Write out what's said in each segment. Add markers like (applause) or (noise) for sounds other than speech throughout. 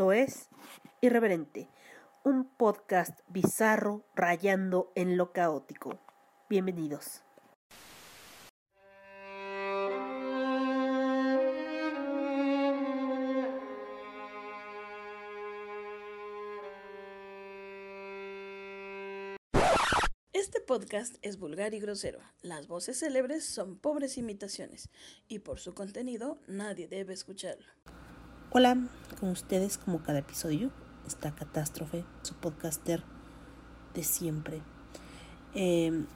Esto es Irreverente, un podcast bizarro rayando en lo caótico. Bienvenidos. Este podcast es vulgar y grosero. Las voces célebres son pobres imitaciones y por su contenido nadie debe escucharlo. Hola, con ustedes como cada episodio, esta catástrofe, su podcaster de siempre. Em,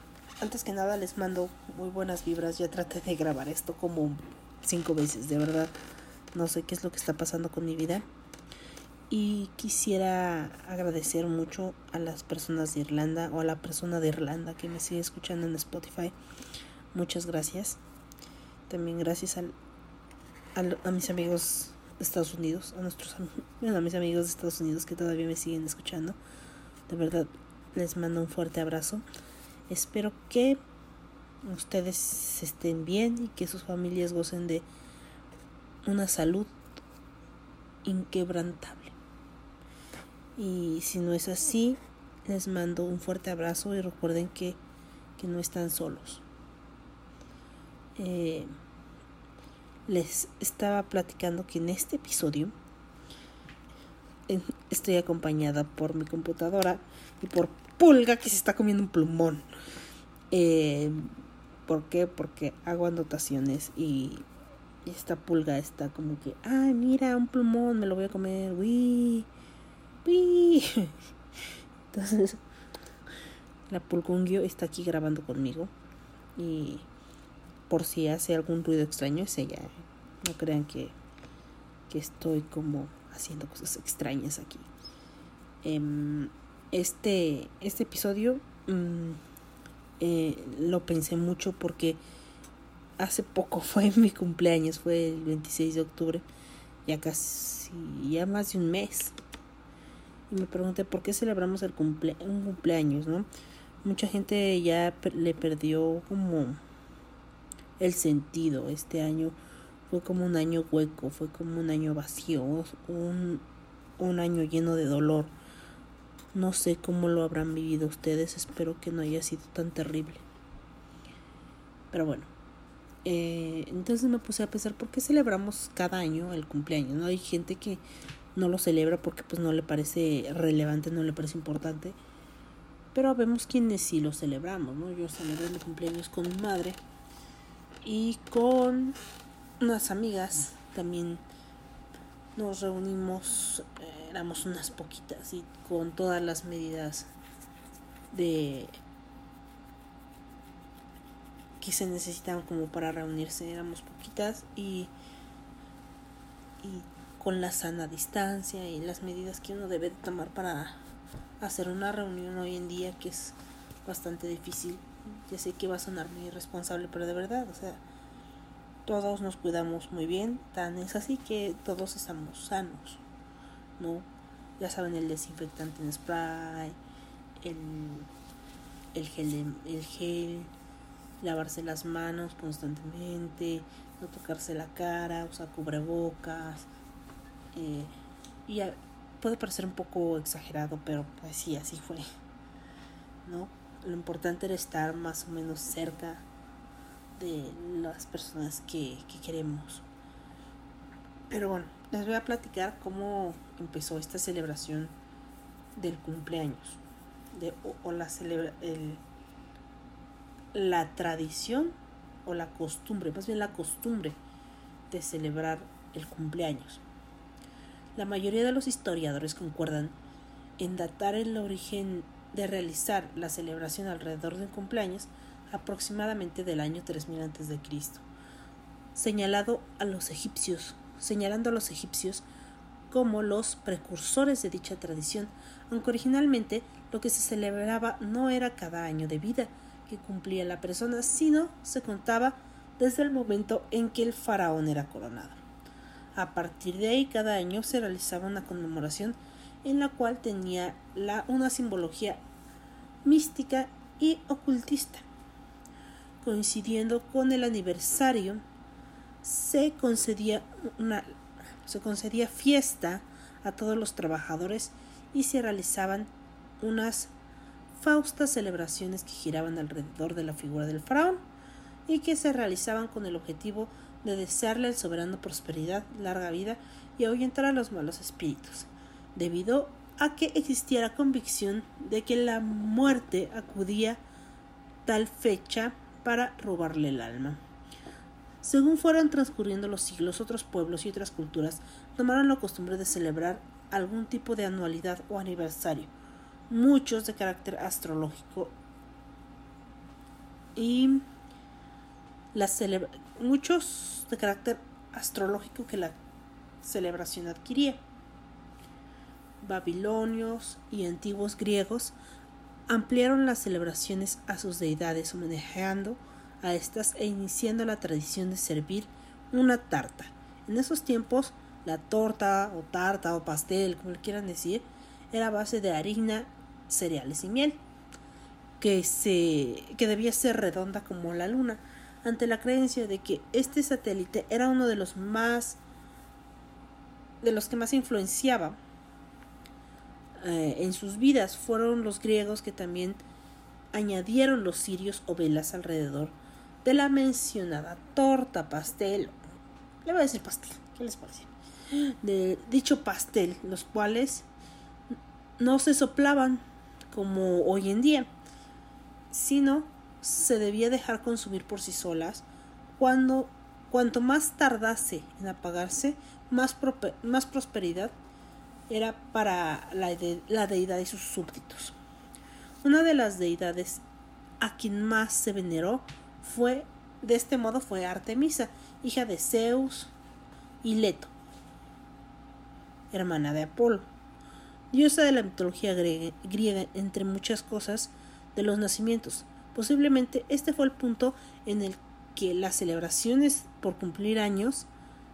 antes que nada les mando muy buenas vibras, ya traté de grabar esto como cinco veces, de verdad. No sé qué es lo que está pasando con mi vida. Y quisiera agradecer mucho a las personas de Irlanda o a la persona de Irlanda que me sigue escuchando en Spotify. Muchas gracias. También gracias a mis amigos Estados Unidos, a nuestros a mis amigos de Estados Unidos que todavía me siguen escuchando. De verdad, les mando un fuerte abrazo. Espero que ustedes estén bien y que sus familias gocen de una salud inquebrantable. Y si no es así, les mando un fuerte abrazo y recuerden que, que no están solos. Eh, les estaba platicando que en este episodio estoy acompañada por mi computadora y por Pulga que se está comiendo un plumón. Eh, ¿Por qué? Porque hago anotaciones y esta pulga está como que, ay, mira, un plumón, me lo voy a comer, uy, uy. (laughs) Entonces, la pulgungio está aquí grabando conmigo y por si hace algún ruido extraño es ella. No crean que, que estoy como haciendo cosas extrañas aquí. Em, este, este episodio mm, eh, lo pensé mucho porque hace poco (laughs) fue mi cumpleaños, fue el 26 de octubre, ya casi, ya más de un mes. Y me pregunté por qué celebramos el cumple un cumpleaños, ¿no? Mucha gente ya le perdió como el sentido. Este año fue como un año hueco, fue como un año vacío, un, un año lleno de dolor. No sé cómo lo habrán vivido ustedes, espero que no haya sido tan terrible. Pero bueno, eh, entonces me puse a pensar por qué celebramos cada año el cumpleaños. No hay gente que no lo celebra porque pues no le parece relevante, no le parece importante. Pero vemos quienes sí lo celebramos, ¿no? Yo celebré mi cumpleaños con mi madre y con unas amigas también nos reunimos, eh, éramos unas poquitas y con todas las medidas de que se necesitaban como para reunirse, éramos poquitas y, y con la sana distancia y las medidas que uno debe de tomar para hacer una reunión hoy en día que es bastante difícil ya sé que va a sonar muy irresponsable, pero de verdad, o sea, todos nos cuidamos muy bien, tan es así que todos estamos sanos, ¿no? Ya saben, el desinfectante en spray, el, el, gel, el gel, lavarse las manos constantemente, no tocarse la cara, usar cubrebocas. Eh, y puede parecer un poco exagerado, pero pues sí, así fue, ¿no? Lo importante era estar más o menos cerca de las personas que, queremos. Pero bueno, les voy a platicar cómo empezó esta celebración del cumpleaños. De, o, la, el, la tradición o la costumbre, más bien la costumbre de celebrar el cumpleaños. La mayoría de los historiadores concuerdan en datar el origen de realizar la celebración alrededor de un cumpleaños aproximadamente del año 3000 a.C., señalado a los egipcios, señalando a los egipcios como los precursores de dicha tradición, aunque originalmente lo que se celebraba no era cada año de vida que cumplía la persona, sino se contaba desde el momento en que el faraón era coronado. A partir de ahí, cada año se realizaba una conmemoración en la cual tenía la, una simbología mística y ocultista. Coincidiendo con el aniversario, se concedía, una, se concedía fiesta a todos los trabajadores y se realizaban unas faustas celebraciones que giraban alrededor de la figura del faraón y que se realizaban con el objetivo de desearle al soberano prosperidad, larga vida y ahuyentar a los malos espíritus, debido a que existiera convicción de que la muerte acudía tal fecha para robarle el alma. Según fueron transcurriendo los siglos, otros pueblos y otras culturas tomaron la costumbre de celebrar algún tipo de anualidad o aniversario, muchos de carácter astrológico y la muchos de carácter astrológico que la celebración adquiría. Babilonios y antiguos griegos ampliaron las celebraciones a sus deidades homenajeando a estas e iniciando la tradición de servir una tarta. En esos tiempos, la torta o tarta o pastel, como le quieran decir, era base de harina, cereales y miel, que, se, que debía ser redonda como la luna, ante la creencia de que este satélite era uno de los más de los que más influenciaba eh, en sus vidas fueron los griegos que también añadieron los cirios o velas alrededor de la mencionada torta, pastel. Le voy a decir pastel, ¿qué les parece? De dicho pastel, los cuales no se soplaban como hoy en día, sino se debía dejar consumir por sí solas. Cuando, cuanto más tardase en apagarse, más, más prosperidad era para la, la deidad y sus súbditos. Una de las deidades a quien más se veneró fue, de este modo, fue Artemisa, hija de Zeus y Leto, hermana de Apolo, diosa de la mitología griega, entre muchas cosas, de los nacimientos. Posiblemente este fue el punto en el que las celebraciones por cumplir años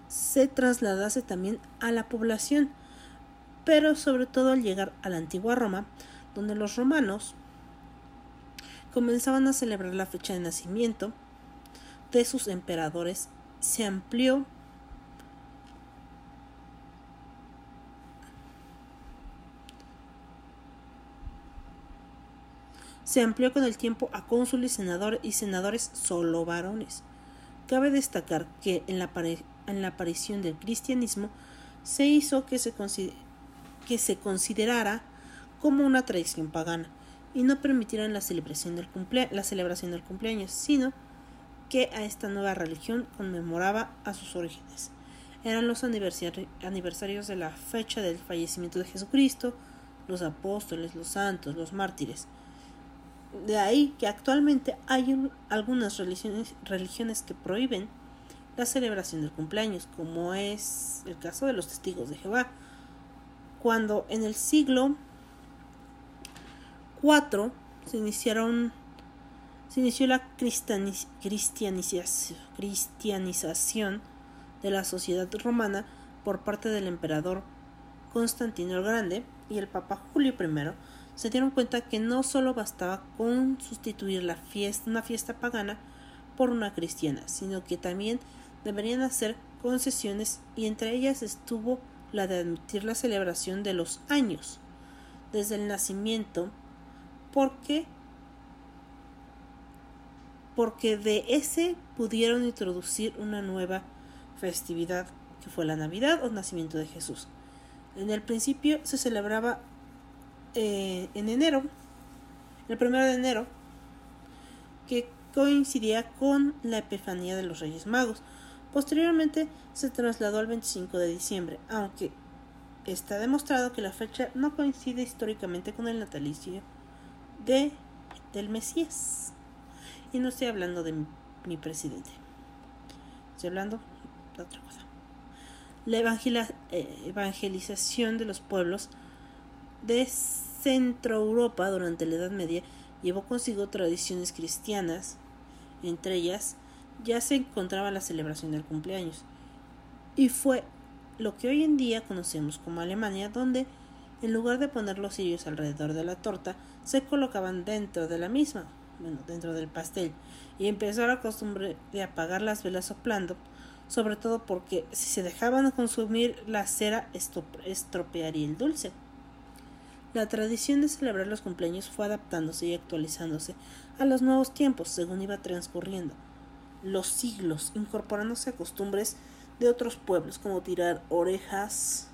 se trasladase también a la población, pero sobre todo al llegar a la antigua Roma, donde los romanos comenzaban a celebrar la fecha de nacimiento de sus emperadores, se amplió se amplió con el tiempo a cónsules senador y senadores solo varones. Cabe destacar que en la, en la aparición del cristianismo se hizo que se, que se considerara como una tradición pagana y no permitieran la celebración del, la celebración del cumpleaños, sino que a esta nueva religión conmemoraba a sus orígenes. Eran los aniversarios de la fecha del fallecimiento de Jesucristo, los apóstoles, los santos, los mártires. De ahí que actualmente hay algunas religiones, religiones que prohíben la celebración del cumpleaños, como es el caso de los testigos de Jehová, cuando en el siglo IV se iniciaron se inició la cristianización, de la sociedad romana por parte del emperador Constantino el Grande y el Papa Julio I se dieron cuenta que no solo bastaba con sustituir la fiesta, una fiesta pagana por una cristiana, sino que también deberían hacer concesiones y entre ellas estuvo la de admitir la celebración de los años desde el nacimiento porque porque de ese pudieron introducir una nueva festividad que fue la Navidad o nacimiento de Jesús. En el principio se celebraba eh, en enero, el primero de enero, que coincidía con la Epifanía de los Reyes Magos, Posteriormente se trasladó al 25 de diciembre, aunque está demostrado que la fecha no coincide históricamente con el natalicio de del Mesías. Y no estoy hablando de mi, presidente. Estoy hablando de otra cosa. La eh, evangelización de los pueblos de Centro Europa durante la Edad Media llevó consigo tradiciones cristianas, entre ellas ya se encontraba la celebración del cumpleaños. Y fue lo que hoy en día conocemos como Alemania, donde en lugar de poner los cirios alrededor de la torta, se colocaban dentro de la misma, bueno, dentro del pastel, y empezó la costumbre de apagar las velas soplando sobre todo porque si se dejaban consumir la cera estropearía el dulce. La tradición de celebrar los cumpleaños fue adaptándose y actualizándose a los nuevos tiempos según iba transcurriendo los siglos, incorporándose a costumbres de otros pueblos como tirar orejas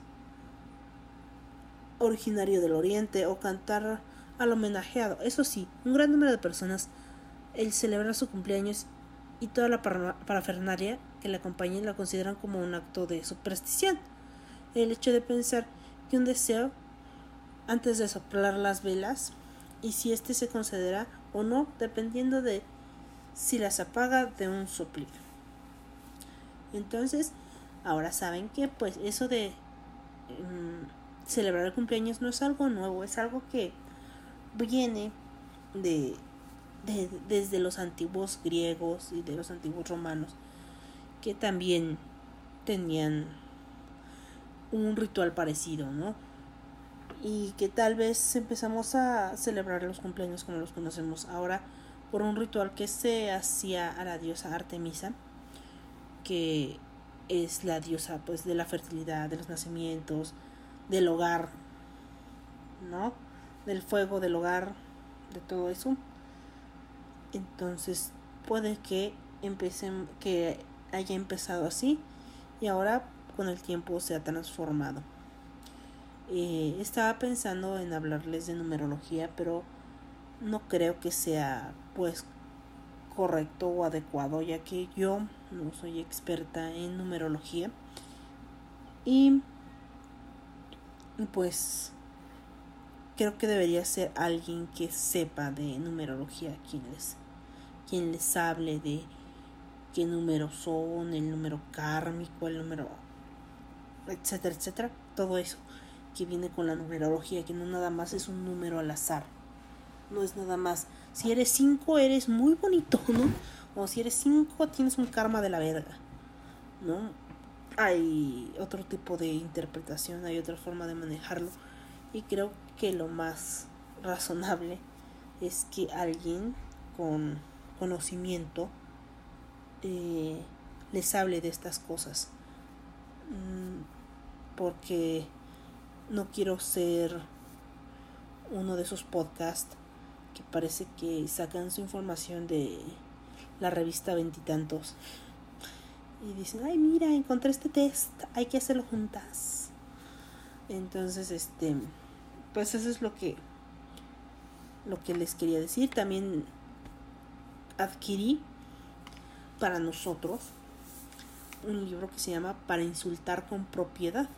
originario del oriente o cantar al homenajeado. Eso sí, un gran número de personas el celebrar su cumpleaños y toda la parafernalia que le acompaña la consideran como un acto de superstición. El hecho de pensar que un deseo antes de soplar las velas y si éste se concederá o no, dependiendo de si las apaga de un soplido. Entonces, ahora saben que pues eso de mm, celebrar el cumpleaños no es algo nuevo, es algo que viene de, de, desde los antiguos griegos y de los antiguos romanos, que también tenían un ritual parecido, ¿no? y que tal vez empezamos a celebrar los cumpleaños como los conocemos ahora por un ritual que se hacía a la diosa Artemisa, que es la diosa pues de la fertilidad, de los nacimientos, del hogar, ¿no? Del fuego del hogar, de todo eso. Entonces puede que empecen que haya empezado así y ahora con el tiempo se ha transformado. Eh, estaba pensando en hablarles de numerología, pero no creo que sea pues correcto o adecuado, ya que yo no soy experta en numerología. Y pues creo que debería ser alguien que sepa de numerología quien les, quien les hable de qué números son, el número kármico, el número etcétera, etcétera, todo eso que viene con la numerología, que no nada más es un número al azar. No es nada más. Si eres 5, eres muy bonito, ¿no? O si eres 5, tienes un karma de la verga, ¿no? Hay otro tipo de interpretación, hay otra forma de manejarlo. Y creo que lo más razonable es que alguien con conocimiento eh, les hable de estas cosas. Mm, porque no quiero ser uno de esos podcasts que parece que sacan su información de la revista Veintitantos y dicen, ay mira, encontré este test, hay que hacerlo juntas. Entonces, este, pues eso es lo que, lo que les quería decir. También adquirí para nosotros un libro que se llama Para insultar con propiedad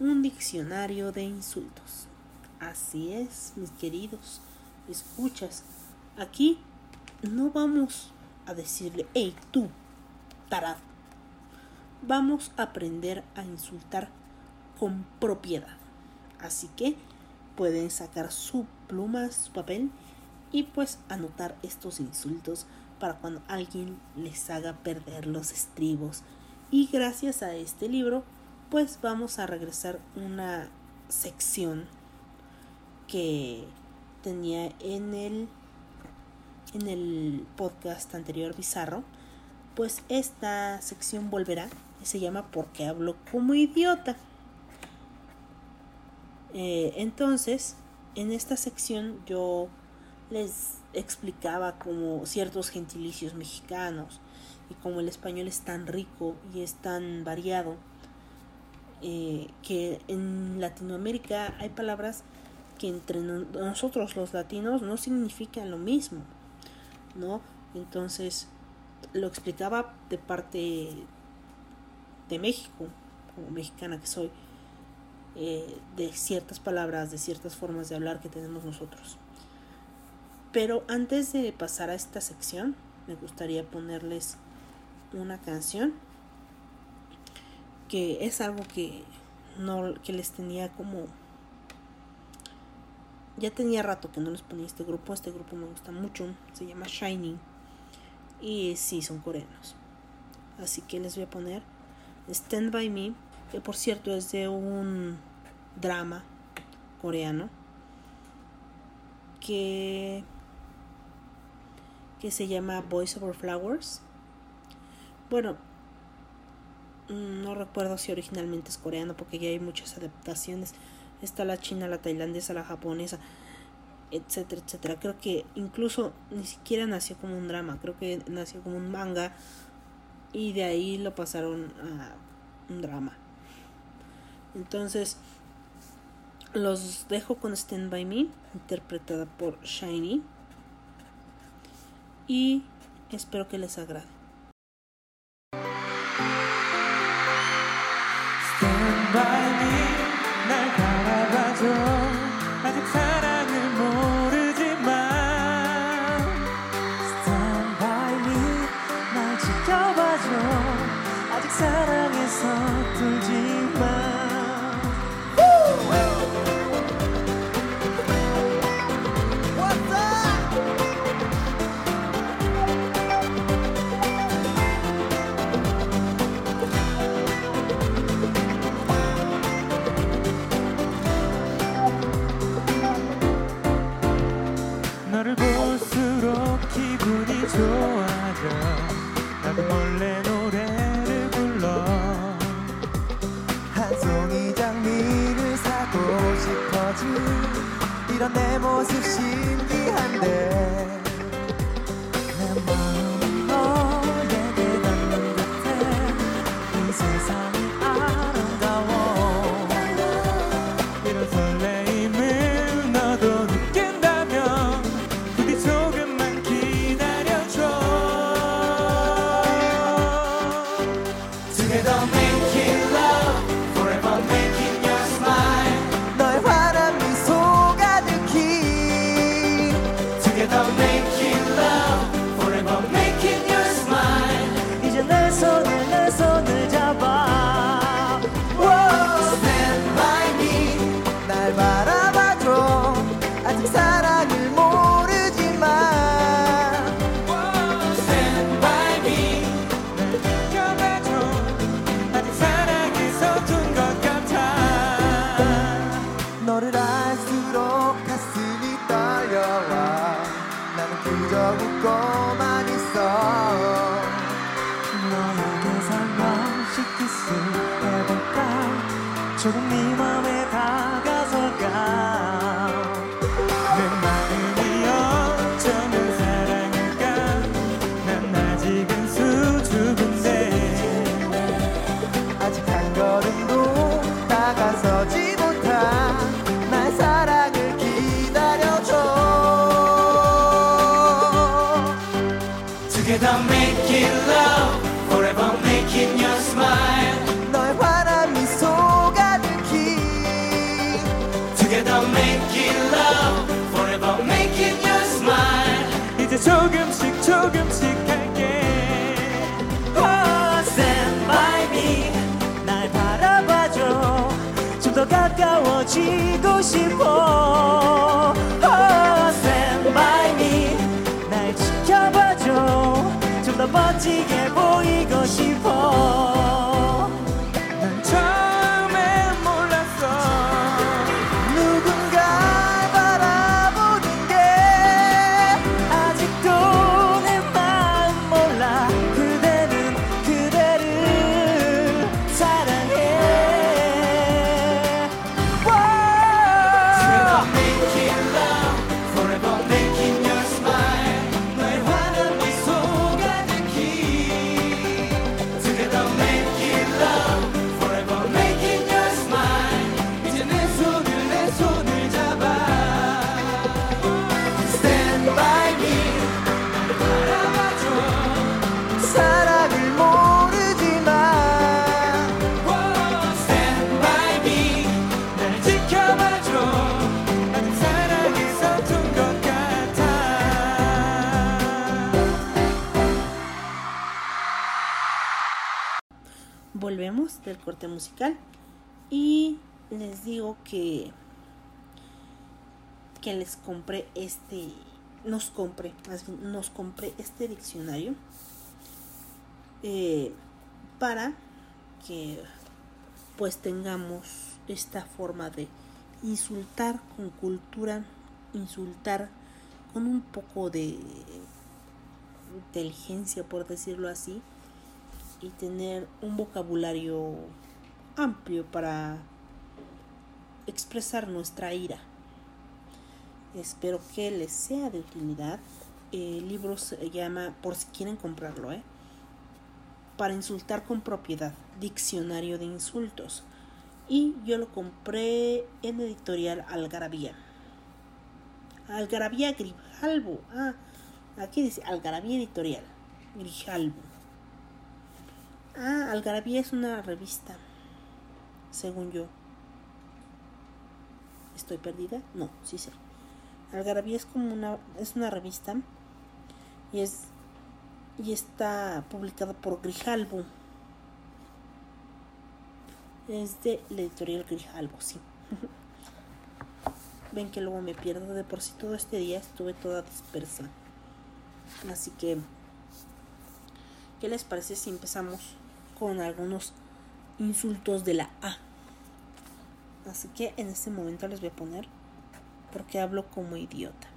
un diccionario de insultos. Así es, mis queridos, escuchas. Aquí no vamos a decirle, hey, tú, tarado. Vamos a aprender a insultar con propiedad. Así que pueden sacar su pluma, su papel y pues anotar estos insultos para cuando alguien les haga perder los estribos. Y gracias a este libro pues vamos a regresar una sección que tenía en el en el podcast anterior bizarro pues esta sección volverá y se llama porque hablo como idiota eh, entonces en esta sección yo les explicaba como ciertos gentilicios mexicanos y como el español es tan rico y es tan variado eh, que en Latinoamérica hay palabras que entre nosotros los latinos no significan lo mismo, ¿no? Entonces lo explicaba de parte de México, como mexicana que soy, eh, de ciertas palabras, de ciertas formas de hablar que tenemos nosotros. Pero antes de pasar a esta sección, me gustaría ponerles una canción que es algo que no que les tenía como ya tenía rato que no les ponía este grupo. Este grupo me gusta mucho. Se llama Shining. Y sí, son coreanos. Así que les voy a poner Stand By Me. Que por cierto es de un drama coreano. Que, que se llama Voice Over Flowers. Bueno, mm, no recuerdo si originalmente es coreano porque ya hay muchas adaptaciones está la china, la tailandesa, la japonesa, etcétera, etcétera. Creo que incluso ni siquiera nació como un drama, creo que nació como un manga y de ahí lo pasaron a un drama. Entonces, los dejo con Stand By Me, interpretada por Shiny. Y espero que les agrade. Stand by 가까워지고 싶어. Oh, Stand by me. 날 지켜봐줘. 좀 더 멋지게 volvemos del corte musical y les digo que que les compré este nos compré nos compré este diccionario eh, para que pues tengamos esta forma de insultar con cultura insultar con un poco de inteligencia por decirlo así y tener un vocabulario amplio para expresar nuestra ira. Espero que les sea de utilidad. El libro se llama, por si quieren comprarlo, ¿eh? Para insultar con propiedad, Diccionario de Insultos. Y yo lo compré en editorial Algarabía. Algarabía Grijalbo. Ah, aquí dice Algarabía Editorial. Grijalbo. Ah, Algarabía es una revista. Según yo. ¿Estoy perdida? No, sí sé. Algarabía es como una. es una revista. Y es. y está publicada por Grijalbo. Es de la editorial Grijalbo, sí. (laughs) Ven que luego me pierdo de por sí todo este día estuve toda dispersa. Así que, ¿qué les parece si empezamos con algunos insultos de la A? Así que en este momento les voy a poner porque hablo como idiota.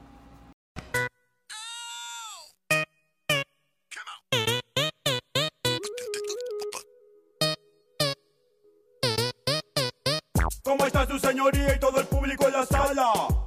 ¿Cómo está su señoría y todo el público en la sala?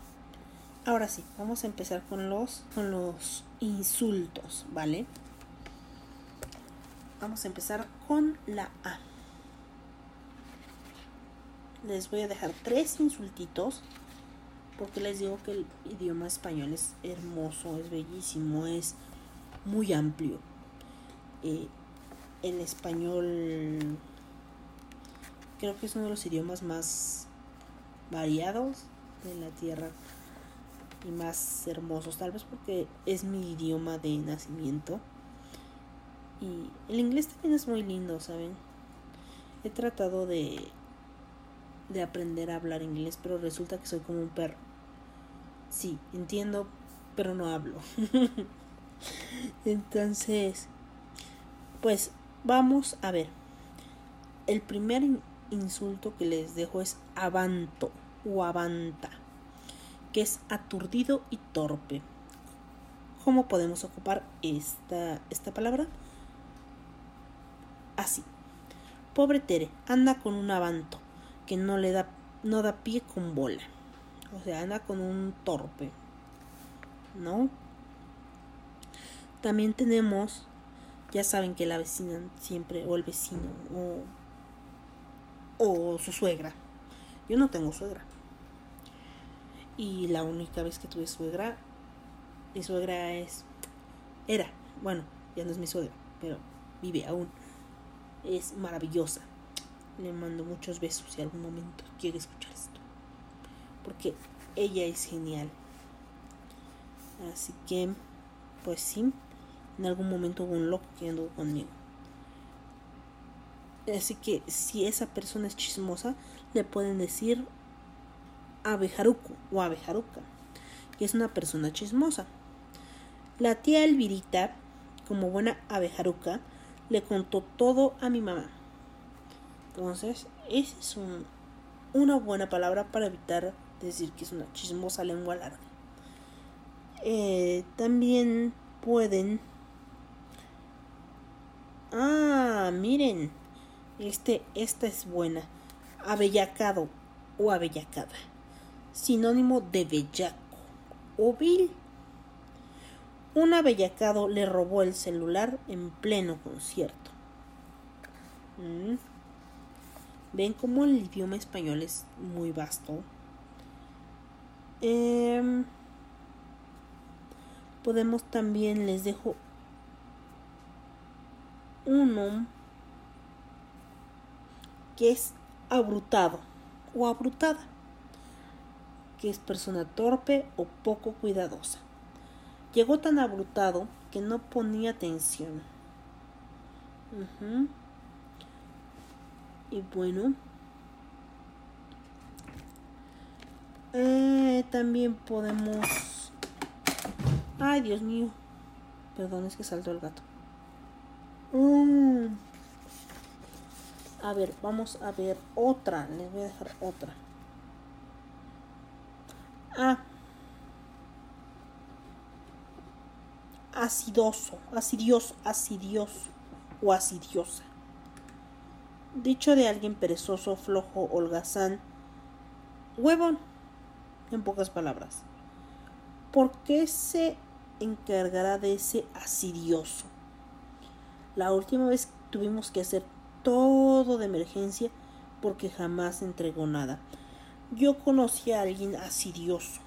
ahora sí, vamos a empezar con los, con los insultos, ¿vale? Vamos a empezar con la A. Les voy a dejar tres insultitos porque les digo que el idioma español es hermoso, es bellísimo, es muy amplio. Eh, el español creo que es uno de los idiomas más variados de la tierra y más hermosos, tal vez porque es mi idioma de nacimiento. Y el inglés también es muy lindo, ¿saben? He tratado de de aprender a hablar inglés, pero resulta que soy como un perro. Sí, entiendo, pero no hablo. (laughs) Entonces, pues vamos a ver. El primer in- insulto que les dejo es avanto o avanta, que es aturdido y torpe. ¿Cómo podemos ocupar esta, esta palabra? Así. Pobre Tere, anda con un avanto que no le da, no da pie con bola. O sea, anda con un torpe. ¿No? También tenemos, ya saben que la vecina siempre, o el vecino, o, o su suegra. Yo no tengo suegra. Y la única vez que tuve suegra, mi suegra es, era, bueno, ya no es mi suegra, pero vive aún. Es maravillosa. Le mando muchos besos si algún momento quiere escuchar esto. Porque ella es genial. Así que, pues sí, en algún momento hubo un loco que anduvo conmigo. Así que si esa persona es chismosa, le pueden decir abejaruco o abejaruca, que es una persona chismosa. La tía Elvirita, como buena abejaruca, le contó todo a mi mamá. Entonces, esa es un- una buena palabra para evitar decir que es una chismosa lengua larga. Eh, también pueden... Ah, miren. Este, esta es buena. Abellacado o abellacada. Sinónimo de bellaco o vil. Un abellacado le robó el celular en pleno concierto. Mm. Ven cómo el idioma español es muy vasto. Em, podemos también, les dejo uno que es abrutado o abrutada, que es persona torpe o poco cuidadosa. Llegó tan abrutado que no ponía atención. Y bueno. Eh, también podemos... Ay, Dios mío. Perdón, es que saltó el gato. Mm. A ver, vamos a ver otra. Les voy a dejar otra. Ah. Acidoso, acidioso, acidioso o acidiosa. Dicho de alguien perezoso, flojo, holgazán, huevón, en pocas palabras. ¿Por qué se encargará de ese asidioso? La última vez tuvimos que hacer todo de emergencia porque jamás entregó nada. Yo conocí a alguien asidioso.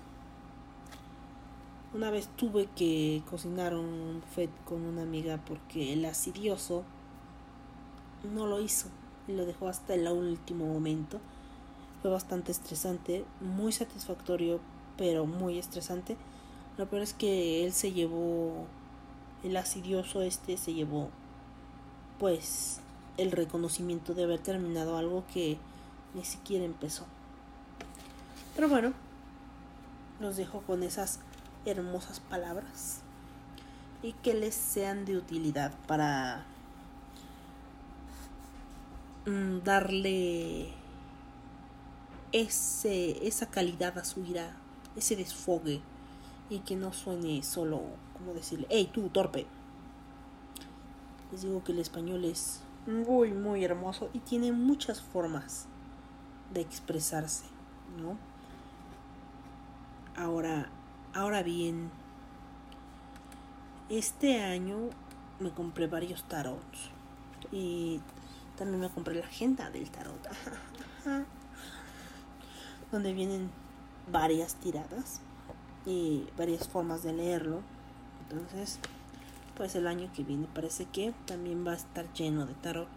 Una vez tuve que cocinar un buffet con una amiga porque el asidioso no lo hizo lo dejó hasta el último momento. Fue bastante estresante, muy satisfactorio, pero muy estresante. Lo peor es que él se llevó, el asidioso este se llevó, pues, el reconocimiento de haber terminado algo que ni siquiera empezó. Pero bueno, los dejo con esas hermosas palabras y que les sean de utilidad para mm, darle ese, esa calidad a su ira, ese desfogue y que no suene solo como decirle, hey tú torpe. Les digo que el español es muy muy hermoso y tiene muchas formas de expresarse, ¿no? Ahora, ahora bien, este año me compré varios tarots y también me compré la agenda del tarot, (laughs) donde vienen varias tiradas y varias formas de leerlo. Entonces, pues el año que viene parece que también va a estar lleno de tarot.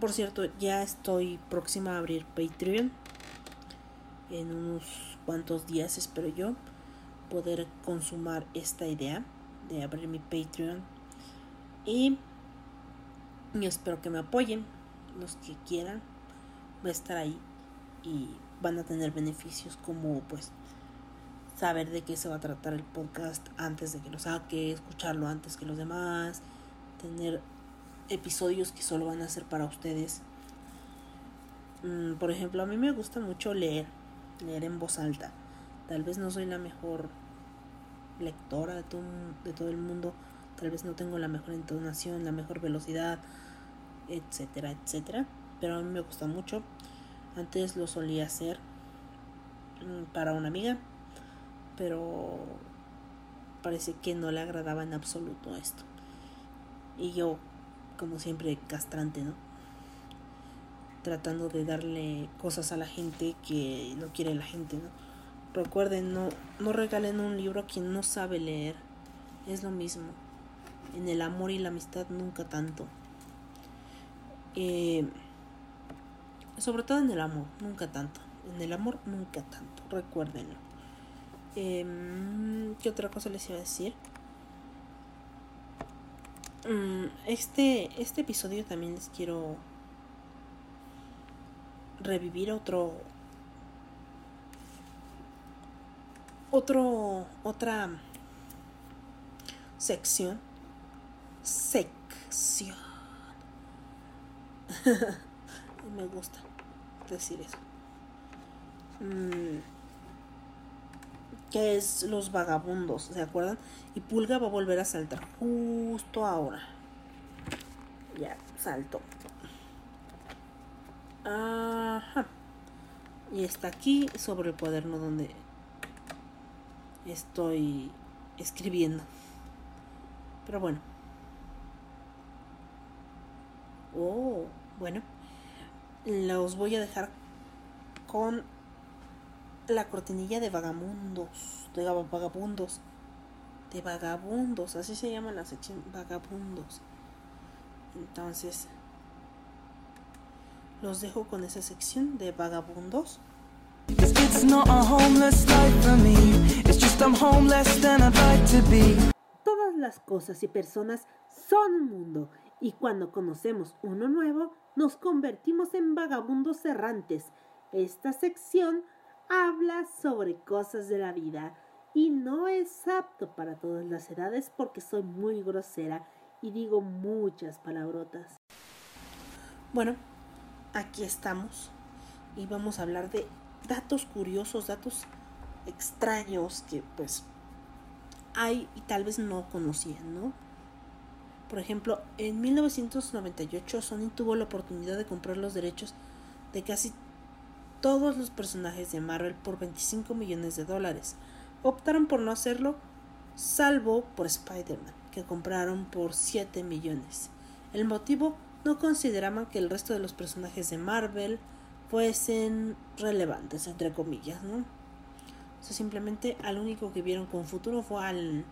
Por cierto, ya estoy próxima a abrir Patreon. En unos cuantos días espero yo poder consumar esta idea de abrir mi Patreon. Y, y espero que me apoyen. Los que quieran. Va a estar ahí. Y van a tener beneficios como pues saber de qué se va a tratar el podcast antes de que lo saque, escucharlo antes que los demás, tener episodios que solo van a ser para ustedes. Mm, por ejemplo, a mí me gusta mucho leer, leer en voz alta. Tal vez no soy la mejor lectora de todo, el mundo, tal vez no tengo la mejor entonación, la mejor velocidad, etcétera, etcétera. Pero a mí me gusta mucho. Antes lo solía hacer mm, para una amiga, pero parece que no le agradaba en absoluto esto. Y yo como siempre, castrante, ¿no? Tratando de darle cosas a la gente que no quiere la gente, ¿no? Recuerden, no, no regalen un libro a quien no sabe leer. Es lo mismo. En el amor y la amistad nunca tanto. Eh, sobre todo en el amor, nunca tanto. En el amor, nunca tanto. Recuérdenlo. Eh, ¿Qué otra cosa les iba a decir? Mm, este, este episodio también les quiero revivir otro otro otra sección. Sección. (laughs) Me gusta decir eso. Mm, que es los vagabundos, ¿se acuerdan? Y Pulga va a volver a saltar justo ahora. Ya, saltó. Ajá. Y está aquí sobre el cuaderno donde estoy escribiendo. Pero bueno. Oh, bueno. Los voy a dejar con la cortinilla de vagabundos, de vagabundos, de vagabundos, así se llama la sección, vagabundos. Entonces, los dejo con esa sección de vagabundos. Cause it's not a homeless life for me. It's just I'm homeless than I'd like to be. Todas las cosas y personas son un mundo Y cuando conocemos uno nuevo, nos convertimos en vagabundos errantes. Esta sección habla sobre cosas de la vida y no es apto para todas las edades porque soy muy grosera y digo muchas palabrotas. Bueno, aquí estamos y vamos a hablar de datos curiosos, datos extraños que pues hay y tal vez no conocían, ¿no? Por ejemplo, en 1998 Sony tuvo la oportunidad de comprar los derechos de casi todos los personajes de Marvel por 25 millones de dólares. Optaron por no hacerlo, salvo por Spider-Man, que compraron por 7 millones. El motivo no consideraban que el resto de los personajes de Marvel fuesen relevantes, entre comillas, ¿no? O sea, simplemente al único que vieron con futuro fue al,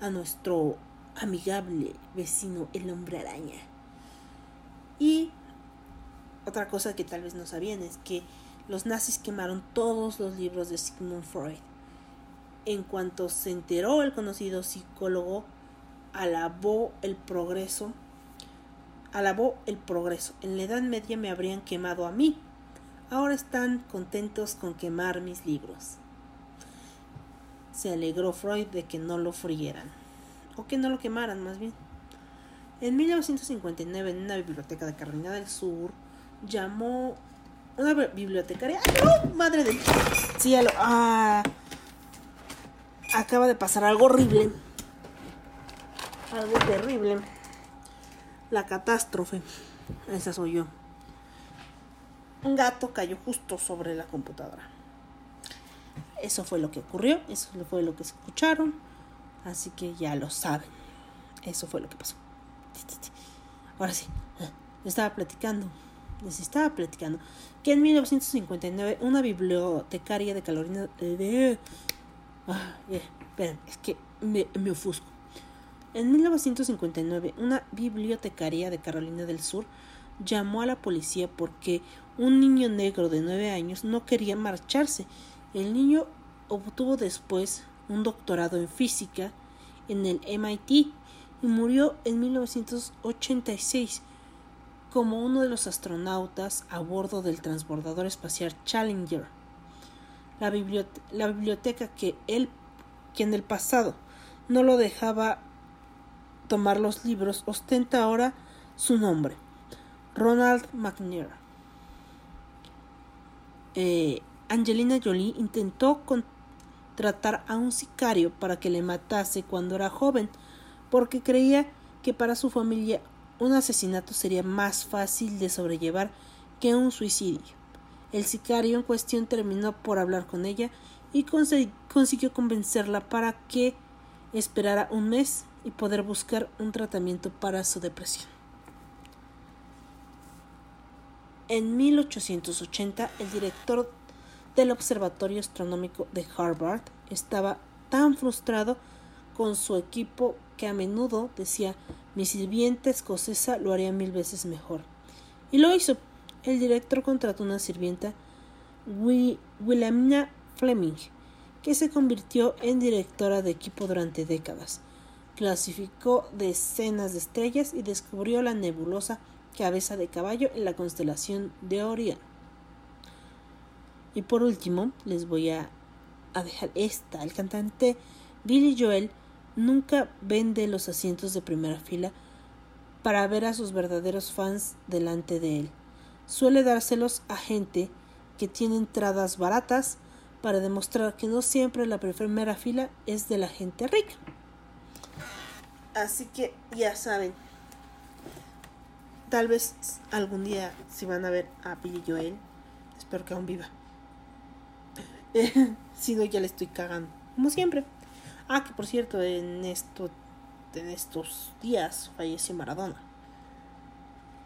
a nuestro amigable vecino, el hombre araña. Y otra cosa que tal vez no sabían es que los nazis quemaron todos los libros de Sigmund Freud. En cuanto se enteró el conocido psicólogo, alabó el progreso, alabó el progreso. En la Edad Media me habrían quemado a mí. Ahora están contentos con quemar mis libros. Se alegró Freud de que no lo frieran, o que no lo quemaran más bien. En 1959, en una biblioteca de Carolina del Sur, llamó una bibliotecaria. ¡Ay, no! ¡Madre del cielo! Ah, acaba de pasar algo horrible. Algo terrible. La catástrofe. Esa soy yo. Un gato cayó justo sobre la computadora. Eso fue lo que ocurrió. Eso fue lo que escucharon. Así que ya lo saben. Eso fue lo que pasó. Ahora sí. Estaba platicando les estaba platicando que en 1959 una bibliotecaria de Carolina de ah, es que me, me ofusco. En 1959 una bibliotecaria de Carolina del Sur llamó a la policía porque un niño negro de 9 años no quería marcharse. El niño obtuvo después un doctorado en física en el MIT y murió en 1986 como uno de los astronautas a bordo del transbordador espacial Challenger. La, biblioteca que él, que en el pasado no lo dejaba tomar los libros, ostenta ahora su nombre, Ronald McNair. Eh, Angelina Jolie intentó contratar a un sicario para que le matase cuando era joven, porque creía que para su familia un asesinato sería más fácil de sobrellevar que un suicidio. El sicario en cuestión terminó por hablar con ella y consiguió convencerla para que esperara un mes y poder buscar un tratamiento para su depresión. En 1880, el director del Observatorio Astronómico de Harvard estaba tan frustrado con su equipo que a menudo decía mi sirvienta escocesa lo haría mil veces mejor. Y lo hizo. El director contrató una sirvienta, Wilhelmina Fleming, que se convirtió en directora de equipo durante décadas. Clasificó decenas de estrellas y descubrió la nebulosa cabeza de caballo en la constelación de Orión. Y por último, les voy a, a dejar esta. El cantante Billy Joel nunca vende los asientos de primera fila para ver a sus verdaderos fans delante de él. Suele dárselos a gente que tiene entradas baratas para demostrar que no siempre la primera fila es de la gente rica. Así que ya saben. Tal vez algún día si van a ver a Billy Joel, espero que aún viva. (laughs) si no ya le estoy cagando, como siempre. Ah, que por cierto, en, esto, en estos días falleció Maradona.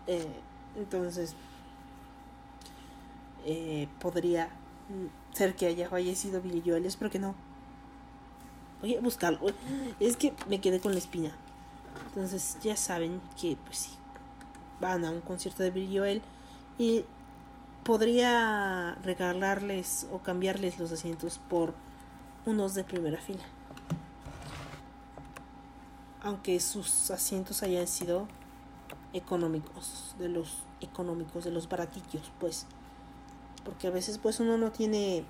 Eh, entonces, eh, podría ser que haya fallecido Billy Joel. Espero que no. Voy a buscarlo. Es que me quedé con la espina. Entonces, ya saben que, pues sí, van a un concierto de Billy Joel y podría regalarles o cambiarles los asientos por unos de primera fila aunque sus asientos hayan sido económicos, de los económicos, de los baratillos, pues. Porque a veces pues uno no tiene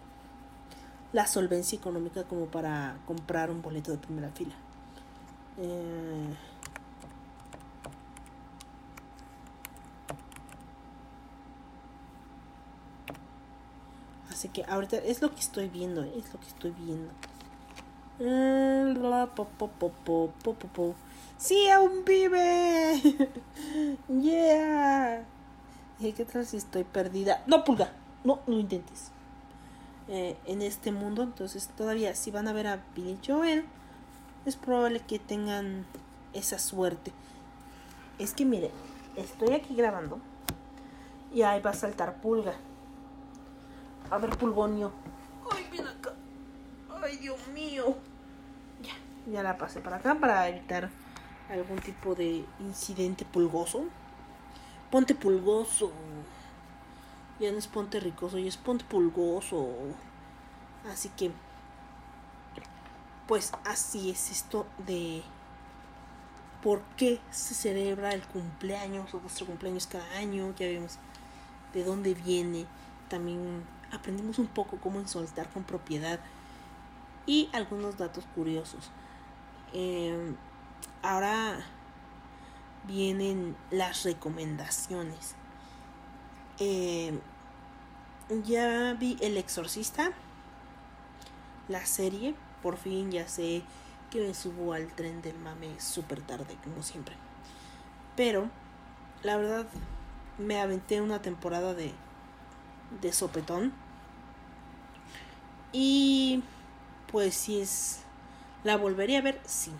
la solvencia económica como para comprar un boleto de primera fila. Eh, Así que ahorita es lo que estoy viendo, es lo que estoy viendo. ¡Sí, aún vive! (laughs) ¡Yeah! ¿Y qué tal si estoy perdida? No, pulga, no, no intentes. Eh, en este mundo, entonces todavía si van a ver a Billy Joel, es probable que tengan esa suerte. Es que mire, estoy aquí grabando y ahí va a saltar pulga. A ver, pulgonio. Ay, ven acá. Ay, Dios mío. Ya, la pasé para acá para evitar algún tipo de incidente pulgoso. Ponte pulgoso. Ya no es ponte ricoso, ya es ponte pulgoso. Así que, pues así es esto de por qué se celebra el cumpleaños o nuestro cumpleaños cada año. Ya vemos de dónde viene. También aprendimos un poco cómo insultar con propiedad y algunos datos curiosos. Eh, ahora vienen las recomendaciones. Eh, ya vi El Exorcista, la serie. Por fin ya sé que me subo al tren del mame súper tarde, como siempre. Pero, la verdad, me aventé una temporada de, de sopetón. Y, pues, si es. ¿La volvería a ver? Sí.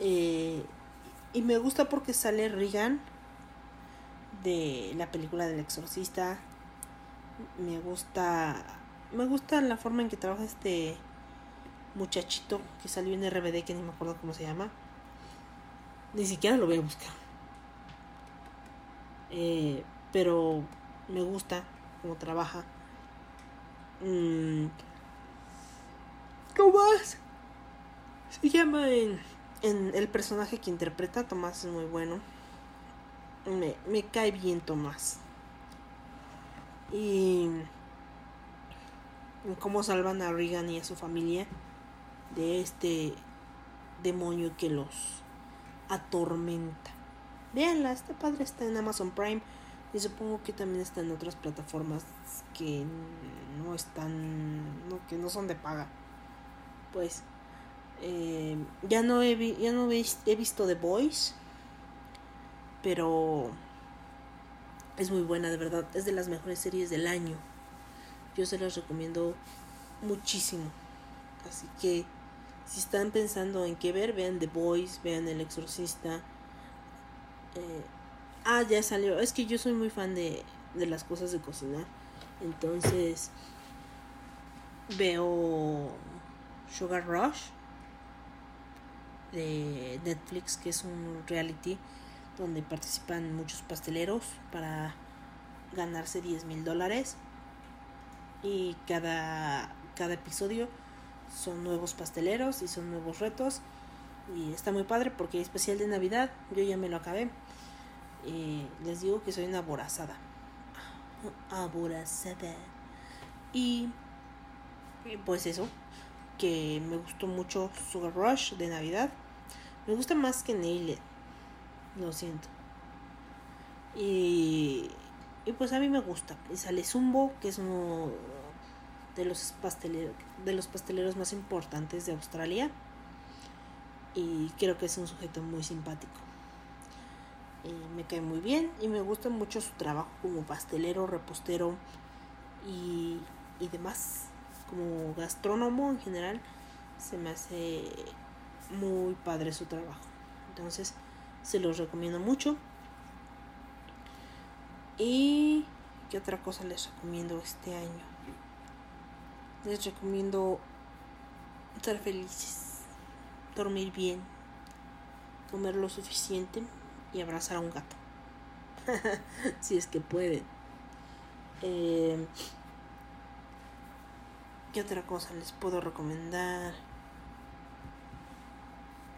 Eh, y me gusta porque sale Regan de la película del exorcista. Me gusta. Me gusta la forma en que trabaja este muchachito que salió en RBD, que ni me acuerdo cómo se llama. Ni siquiera lo voy a buscar. Eh, pero me gusta cómo trabaja. Mm, Tomás se llama en, en el personaje que interpreta. Tomás es muy bueno. Me, cae bien Tomás. Y cómo salvan a Regan y a su familia de este demonio que los atormenta. Veanla, este padre está en Amazon Prime y supongo que también está en otras plataformas que no están, no, que no son de paga. Pues eh, ya no he, ya no he, visto The Voice, pero es muy buena, de verdad. Es de las mejores series del año. Yo se las recomiendo muchísimo. Así que si están pensando en qué ver, vean The Boys, vean El Exorcista. Eh, ah, ya salió. Es que yo soy muy fan de, de las cosas de cocinar. Entonces veo Sugar Rush de Netflix, que es un reality donde participan muchos pasteleros para ganarse 10 mil dólares. Y cada, cada episodio son nuevos pasteleros y son nuevos retos. Y está muy padre porque es especial de Navidad. Yo ya me lo acabé. Y les digo que soy una aborazada. Aborazada. Y, y pues eso. Que me gustó mucho Sugar Rush de Navidad. Me gusta más que Nailed. Lo siento. Y, y pues a mí me gusta. Y sale Zumbo, que es uno de los pasteleros, de los pasteleros más importantes de Australia. Y creo que es un sujeto muy simpático. Y me cae muy bien y me gusta mucho su trabajo como pastelero, repostero y, y demás. Como gastrónomo en general, se me hace muy padre su trabajo. Entonces, se los recomiendo mucho. Y qué otra cosa les recomiendo este año. Les recomiendo estar felices, dormir bien, comer lo suficiente y abrazar a un gato. (laughs) si es que pueden. Eh, ¿Qué otra cosa les puedo recomendar?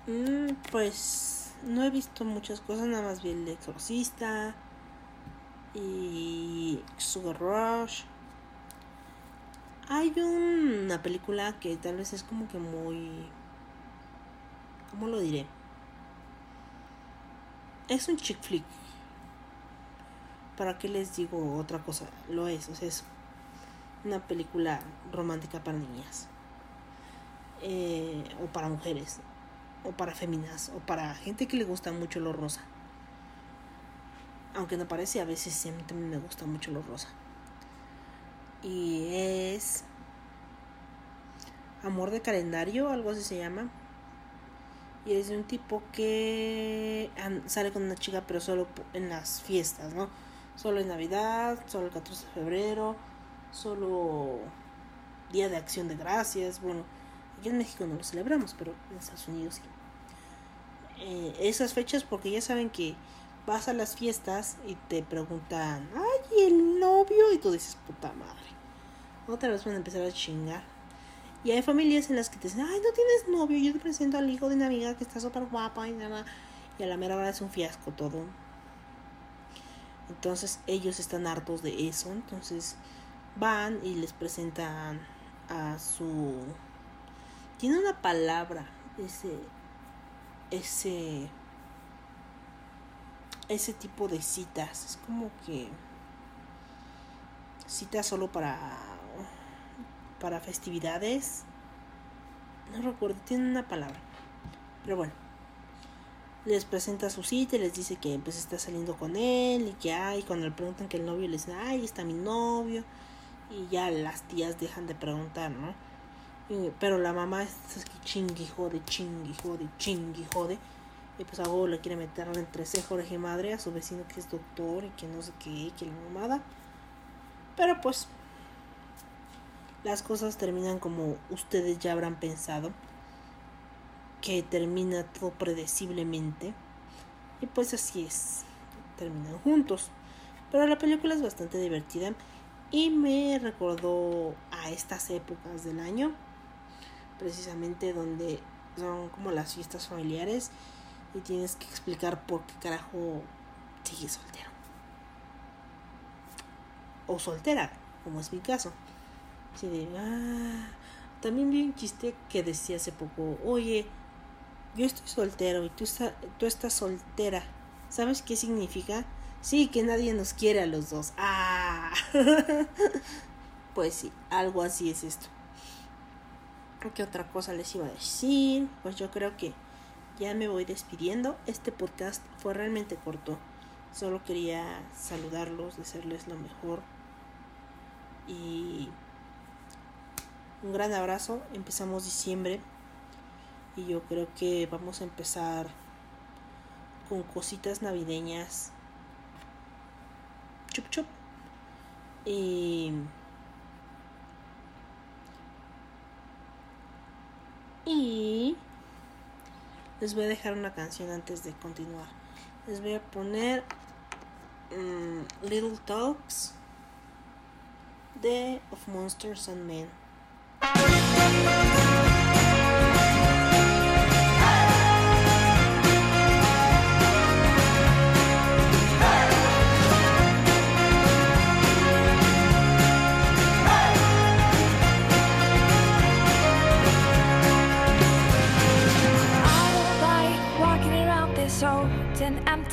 Mm, pues no he visto muchas cosas, nada más vi El Exorcista y Sugar Rush. Hay una película que tal vez es como que muy... ¿Cómo lo diré? Es un chick flick. ¿Para qué les digo otra cosa? Lo es, o sea, es una película romántica para niñas. Eh, o para mujeres. O para féminas. O para gente que le gusta mucho lo rosa. Aunque no parece, a veces también me gusta mucho lo rosa. Y es... Amor de calendario, algo así se llama. Y es de un tipo que sale con una chica, pero solo en las fiestas, ¿no? Solo en Navidad, solo el 14 de febrero, solo Día de Acción de Gracias. Bueno, aquí en México no lo celebramos, pero en Estados Unidos sí. Eh, esas fechas porque ya saben que vas a las fiestas y te preguntan, ay, ¿y el novio? Y tú dices, puta madre. Otra vez van a empezar a chingar. Y hay familias en las que te dicen, ay, no tienes novio, yo te presento al hijo de una amiga que está súper guapa y nada. Y a la mera hora es un fiasco todo. Entonces ellos están hartos de eso. Entonces van y les presentan a su... Tiene una palabra, ese... Ese... Ese tipo de citas. Es como que... Citas solo para... Para festividades. No recuerdo, tiene una palabra. Pero bueno les presenta su cita y les dice que pues está saliendo con él y que ay, cuando le preguntan que el novio les dice, ay, está mi novio y ya las tías dejan de preguntar, ¿no? Pero la mamá es así chingui jode, chingui jode, chingui jode y pues a le quiere meter entre cejo y madre a su vecino que es doctor y que no sé qué, que la mamada. Pero pues las cosas terminan como ustedes ya habrán pensado que termina todo predeciblemente. Y pues así es, terminan juntos. Pero la película es bastante divertida y me recordó a estas épocas del año, precisamente donde son como las fiestas familiares y tienes que explicar por qué carajo sigues soltero. O soltera, como es mi caso. Ah, también vi un chiste que decía hace poco, oye, yo estoy soltero y tú, esta- tú estás soltera. ¿Sabes qué significa? Sí, que nadie nos quiere a los dos. Ah. (laughs) pues sí, algo así es esto. ¿Qué otra cosa les iba a decir? Pues yo creo que ya me voy despidiendo. Este podcast fue realmente corto. Solo quería saludarlos, desearles lo mejor. Y un gran abrazo. Empezamos diciembre. Y yo creo que vamos a empezar con cositas navideñas. Y. Y. Les voy a dejar una canción antes de continuar. Les voy a poner. mm, Little Talks. De Of Monsters and Men.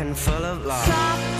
and full of love.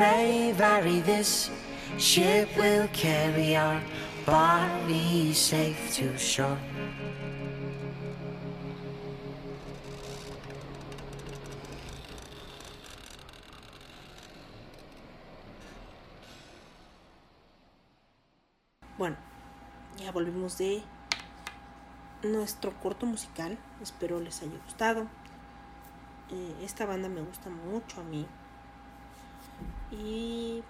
may this ship will carry our safe to shore. Bueno, ya volvimos de nuestro corto musical. Espero les haya gustado. Eh, esta banda me gusta mucho a mí. Y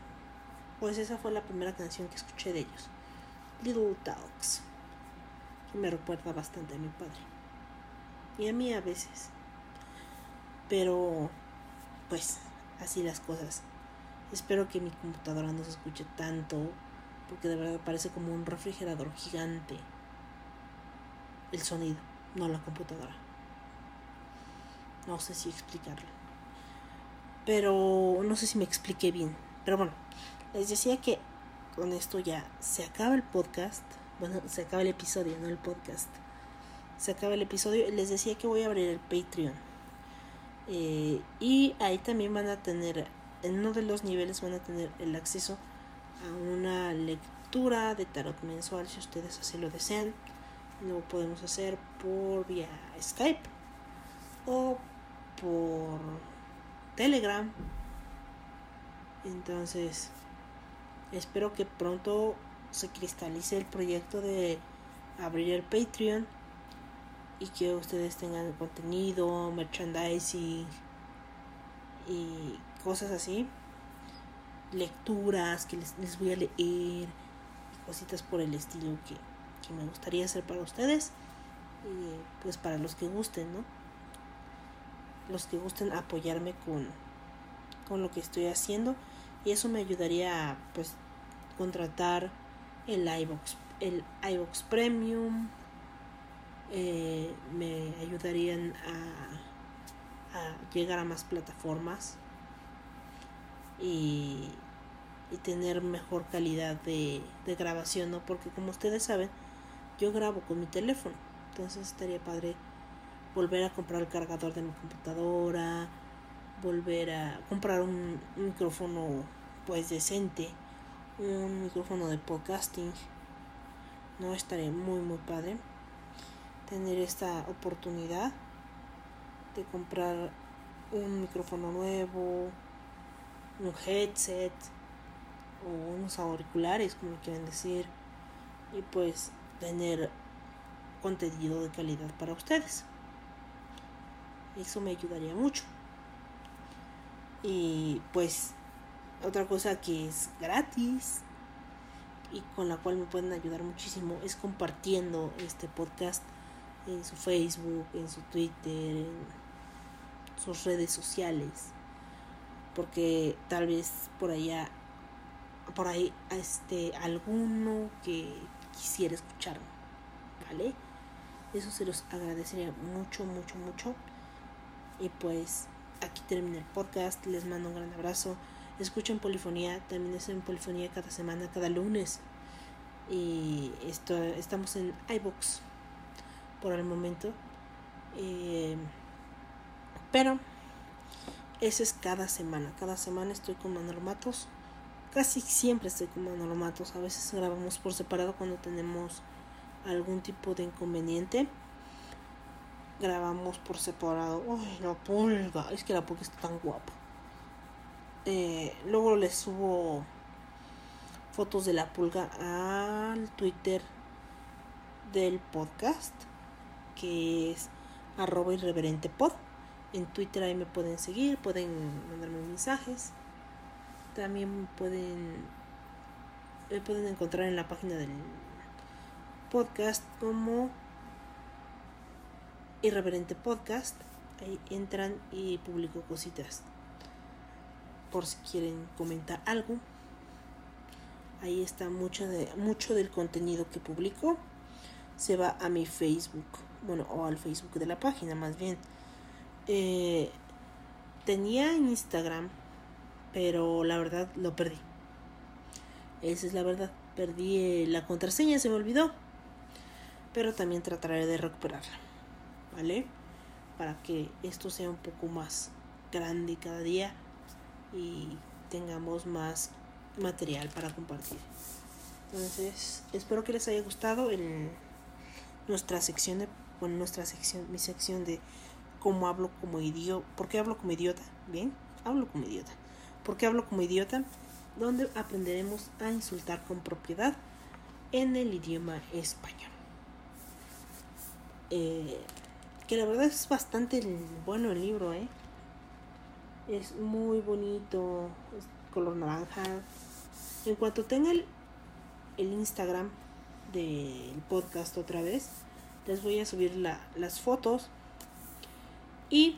pues esa fue la primera canción que escuché de ellos. Little Talks. Que me recuerda bastante a mi padre. Y a mí a veces. Pero pues así las cosas. Espero que mi computadora no se escuche tanto. Porque de verdad parece como un refrigerador gigante. El sonido, no la computadora. No sé si explicarlo. Pero no sé si me expliqué bien. Pero bueno, les decía que con esto ya se acaba el podcast. Bueno, se acaba el episodio, no el podcast. Se acaba el episodio. Les decía que voy a abrir el Patreon. Eh, y ahí también van a tener, en uno de los niveles van a tener el acceso a una lectura de tarot mensual si ustedes así lo desean. Lo podemos hacer por vía Skype o por Telegram. Entonces, espero que pronto se cristalice el proyecto de abrir el Patreon y que ustedes tengan contenido, merchandising y cosas así. Lecturas que les, voy a leer cositas por el estilo que, que me gustaría hacer para ustedes. Y pues para los que gusten, ¿no? Los que gusten apoyarme con, con lo que estoy haciendo. Y eso me ayudaría a pues contratar el iVox, el iVox Premium. Eh, me ayudarían a, a llegar a más plataformas y, y tener mejor calidad de, de grabación, ¿no? Porque como ustedes saben, yo grabo con mi teléfono, entonces estaría padre volver a comprar el cargador de mi computadora, volver a comprar un, micrófono pues decente, un micrófono de podcasting, no estaría muy muy padre. tener esta oportunidad de comprar un micrófono nuevo, un headset o unos auriculares, como quieren decir, y pues tener contenido de calidad para ustedes. Eso me ayudaría mucho. Y pues otra cosa que es gratis y con la cual me pueden ayudar muchísimo es compartiendo este podcast en su Facebook, en su Twitter, en sus redes sociales. Porque tal vez por allá, por ahí, este, alguno que quisiera escucharme, ¿vale? Eso se los agradecería mucho, mucho, mucho. Y pues aquí termina el podcast. Les mando un gran abrazo. Escuchen Polifonía. También es en Polifonía cada semana, cada lunes. Y esto, estamos en iBox por el momento. Eh, pero eso es cada semana. Cada semana estoy con Manolo Matos. Casi siempre estoy con Manolo Matos. A veces grabamos por separado cuando tenemos algún tipo de inconveniente. Grabamos por separado. Uy, la pulga. Es que la pulga está tan guapa. Eh, luego les subo fotos de la pulga al Twitter del podcast. Que es arroba irreverente. En Twitter ahí me pueden seguir, pueden mandarme mensajes. También pueden me pueden encontrar en la página del podcast como Irreverente Podcast. Ahí entran y publico cositas. Por si quieren comentar algo. Ahí está mucho, de, mucho del contenido que publico. Se va a mi Facebook. Bueno, o al Facebook de la página más bien. Eh, tenía Instagram, pero la verdad lo perdí. Esa es la verdad. Perdí eh, la contraseña, se me olvidó. Pero también trataré de recuperarla. ¿Vale? Para que esto sea un poco más grande cada día y tengamos más material para compartir. Entonces, espero que les haya gustado el, nuestra sección de bueno, nuestra sección, mi sección de cómo hablo como idiota. ¿Por qué hablo como idiota? Bien, hablo como idiota. ¿Por qué hablo como idiota? Donde aprenderemos a insultar con propiedad en el idioma español. Eh, que la verdad es bastante bueno el libro, ¿eh? Es muy bonito, es color naranja. En cuanto tenga el, el Instagram del podcast otra vez, les voy a subir la, las fotos y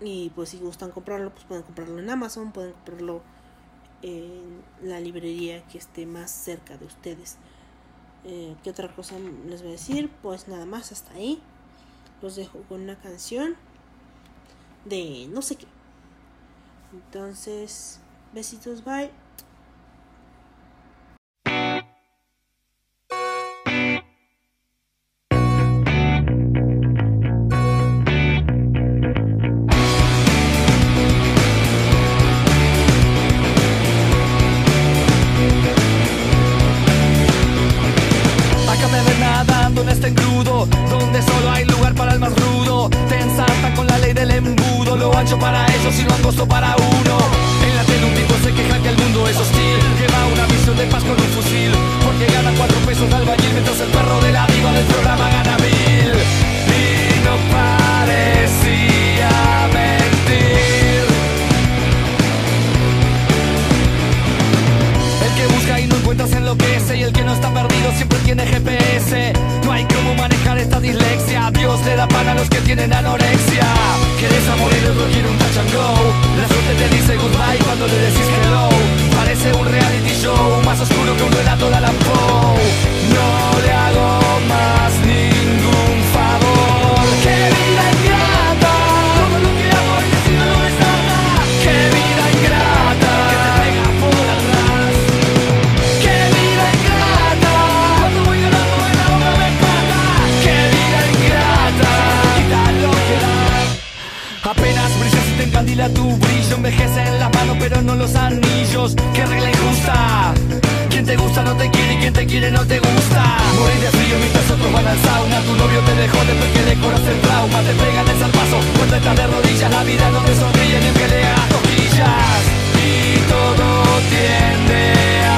y pues si gustan comprarlo pues pueden comprarlo en Amazon pueden comprarlo en la librería que esté más cerca de ustedes eh, qué otra cosa les voy a decir pues nada más hasta ahí. Los dejo con una canción de no sé qué. Entonces besitos bye ancho para ellos y lo angosto para uno. En la tele un tipo se queja que el mundo es hostil Lleva una misión de paz con un fusil Porque gana cuatro pesos de albañil Mientras el perro de la diva del programa gana mil. Y no parecía se enloquece Y el que no está perdido siempre tiene GPS No hay cómo manejar esta dislexia Dios le da pan a los que tienen anorexia. Quieres amor y luego quiere un touch and go. La suerte te dice goodbye cuando le decís hello. Parece un reality show Más oscuro que un relato de Alan Poe. No le hago más ningún envejecen las manos pero no los anillos. Qué regla injusta. Quien te gusta no te quiere y quien te quiere no te gusta Morir de frío mientras otros van al sauna. Tu novio te dejó después que le conoce el trauma. Te pegan el zarpazo, cuando estás de rodillas. La vida no te sonríe ni en pelea cosquillas. Y todo tiende a